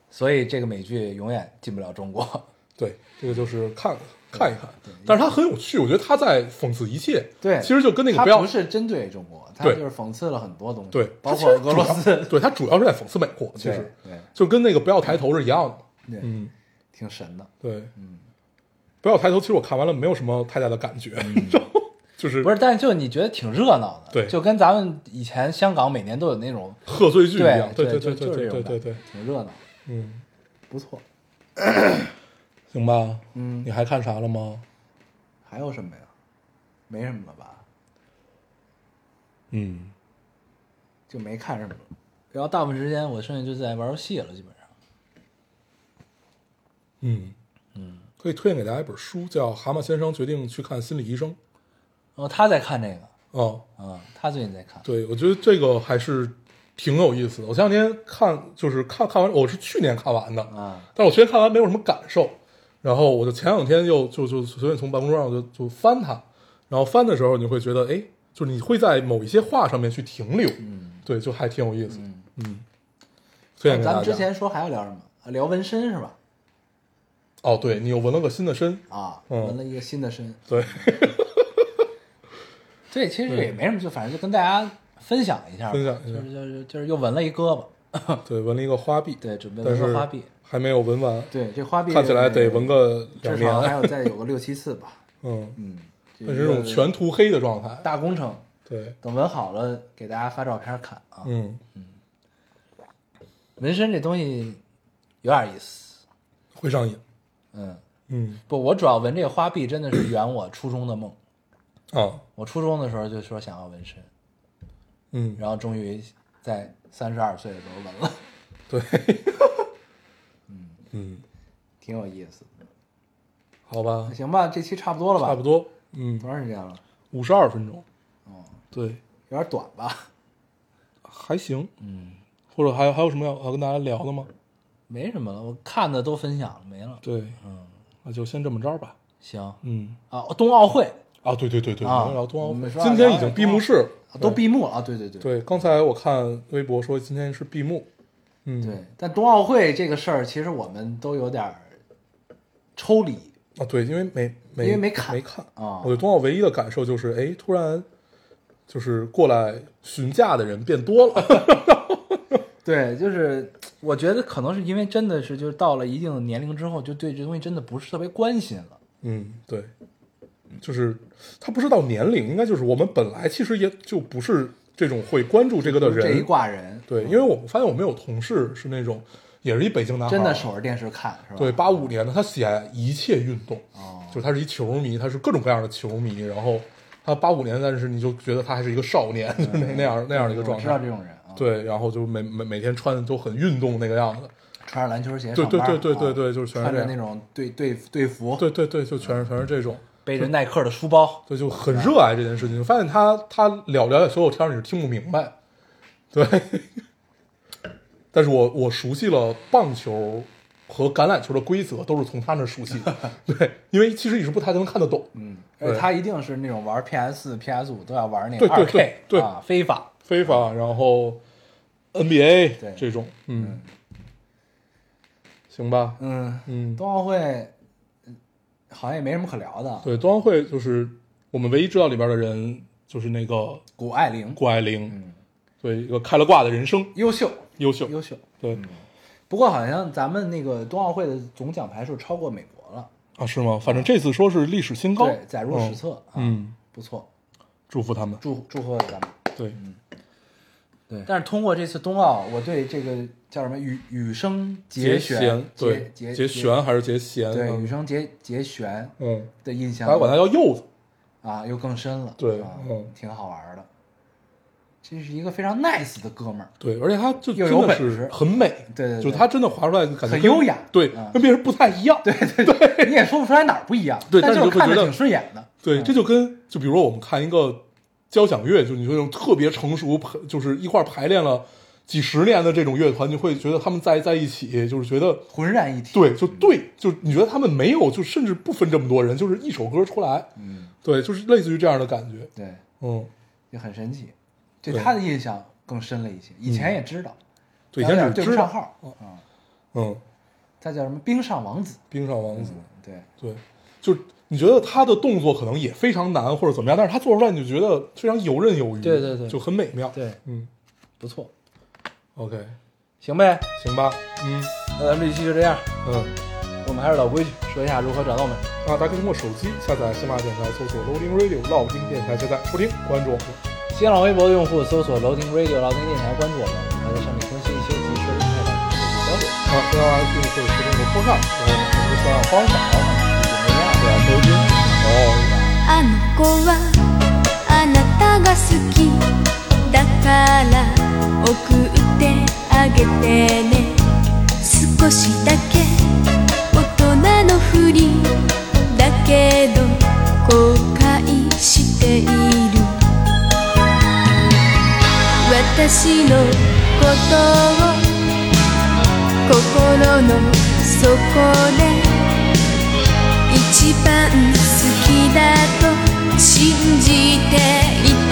所以这个美剧永远进不了中国。对，这个就是看看一看，但是它很有趣，我觉得他在讽刺一切。对其实就跟那个他不要不是针对中国，他就是讽刺了很多东西，对，包括俄罗斯，对他主要是在讽刺美国，其实对就跟那个不要抬头是一样的。对，嗯，挺神的。对，嗯，不要抬头，其实我看完了没有什么太大的感觉，就是嗯不是，但是就你觉得挺热闹的，对就跟咱们以前香港每年都有那种，贺岁剧一样。对对对对对对对，挺热闹，嗯，不错。行吧，嗯你还看啥了吗？还有什么呀？没什么了吧？嗯，就没看什么了。然后大部分时间我剩下就在玩游戏了，基本上。嗯嗯，可以推荐给大家一本书，叫《蛤蟆先生决定去看心理医生》。哦，他在看这个哦，啊、他最近在看。对，我觉得这个还是挺有意思的。我前两天看，就是看看完，我是去年看完的，啊，但是我去年看完没有什么感受，然后我就前两天又就就随便从办公桌上就就翻它，然后翻的时候你会觉得，哎，就是你会在某一些话上面去停留，嗯。对，就还挺有意思，嗯，嗯，推荐给咱们之。前说还要聊什么？啊聊纹身是吧？哦，对你又纹了个新的身，啊，嗯。纹了一个新的身。对，对，其实也没什么，就反正就跟大家分享一下吧，分享一下。就是就是就是又纹了一胳膊，对，纹了一个花臂，对，准备但是纹个花臂。还没有纹完，对，这花臂看起来得纹个两至少还年，有再有个六七次吧。嗯，嗯，那是这种全涂黑的状态，大工程，对，等纹好了给大家发照片看啊。嗯，纹身这东西有点意思，会上瘾，嗯，嗯。不，我主要纹这个花臂真的是圆我初中的梦。啊，我初中的时候就说想要纹身，嗯，然后终于在三十二岁的时候纹了，对，嗯，挺有意思的。好吧，行吧，这期差不多了吧？差不多，嗯，多长时间了？五十二分钟，哦，对，有点短吧？还行，嗯，或者还有还有什么要要跟大家聊的吗？没什么了，我看的都分享了，没了。对，嗯，那就先这么着吧，行。嗯，啊，冬奥会。啊，对对对对，啊我们聊冬奥会。今天已经闭幕式，啊都闭幕了啊！对对对。对，刚才我看微博说今天是闭幕，嗯，对，但冬奥会这个事儿，其实我们都有点儿抽离啊，对，因为没没因为没看没看啊。我对冬奥唯一的感受就是，哎，突然就是过来询价的人变多了，对，就是我觉得可能是因为真的是就是到了一定的年龄之后，就对这东西真的不是特别关心了。嗯，对，就是他不是到年龄，应该就是我们本来其实也就不是这种会关注这个的就是这一，挂人，对，因为我们发现我们有同事是那种也是一北京男孩，真的守着电视看是吧？对，八五年的，他喜爱一切运动，哦。就是他是一球迷，他是各种各样的球迷，然后他八五年，但是你就觉得他还是一个少年，就是那那样那样的一个状我知道，这种人啊，，对，然后就每每每天穿的都很运动那个样子，穿着篮球鞋对对对对对啊。对就是全是穿着那种队队队服，对对对，就全是全是这种，背着耐克的书包，对，就很热爱这件事情。发现他他了了解所有天儿，你是听不明白，对。但是我我熟悉了棒球和橄榄球的规则，都是从他那儿熟悉的。对，因为其实你是不太能看得懂。嗯，而他一定是那种玩 PS 四、PS 五都要玩那个二 K 对对啊，非法。非法，然后 NBA 对这种，嗯，行吧，嗯，嗯，冬奥会嗯好像也没什么可聊的。对，冬奥会就是我们唯一知道里边的人就是那个谷爱凌，谷爱凌，嗯，对，一个开了挂的人生，优秀，优秀，优秀。对不过好像咱们那个冬奥会的总奖牌数超过美国了，啊，是吗？反正这次说是历史新高，对，载入史册啊，嗯，不错，祝福他们，祝祝贺咱们。对，对，但是通过这次冬奥，我对这个叫什么羽羽生结弦弦，对，结结弦还是结弦？对，嗯。羽生结结弦嗯，的印象。还管它叫柚子，啊，又更深了，对啊嗯。挺好玩的。这是一个非常 nice 的哥们儿，对，而且他就真的是有本事。很美，对对对。就他真的滑出来感觉很优雅。对，嗯。跟别人不太一样，对对对，你也说不出来哪儿不一样，对但但是就会觉得就是看着挺顺眼的，对，嗯。这就跟就比如说我们看一个交响乐，就你说那种特别成熟，就是一块排练了几十年的这种乐团，你会觉得他们在在一起，就是觉得浑然一体。对，就对，就你觉得他们没有，就甚至不分这么多人，就是一首歌出来，嗯，对，就是类似于这样的感觉，对，嗯，也很神奇，对对他的印象更深了一些。以前也知道，对，以但有点对不前只知道，上号嗯。嗯，他叫什么冰上王子？冰上王子，嗯，对，对，就你觉得他的动作可能也非常难或者怎么样，但是他做出来你就觉得非常游刃有余，对对对就很美妙，对，嗯不错，，OK，行呗。行吧，嗯那咱们这期就这样，嗯。我们还是老规矩，说一下如何找到我们。啊，大家可以通过手机下载喜马拉雅电台，搜索 Loading Radio 老丁电台，下载收听，关注我们。新浪微博的用户搜索 Loading Radio 老丁电台，关注我们，我们会在上面更新一些即时的动态的交流。啊，新浪 iTunes 或者是苹果播客，然后我们的三样方法，あの子はあなたが好きだから送ってあげてね。少しだけ大人のふりだけど後悔している。私のことを心の底で一番好きだと信じていた。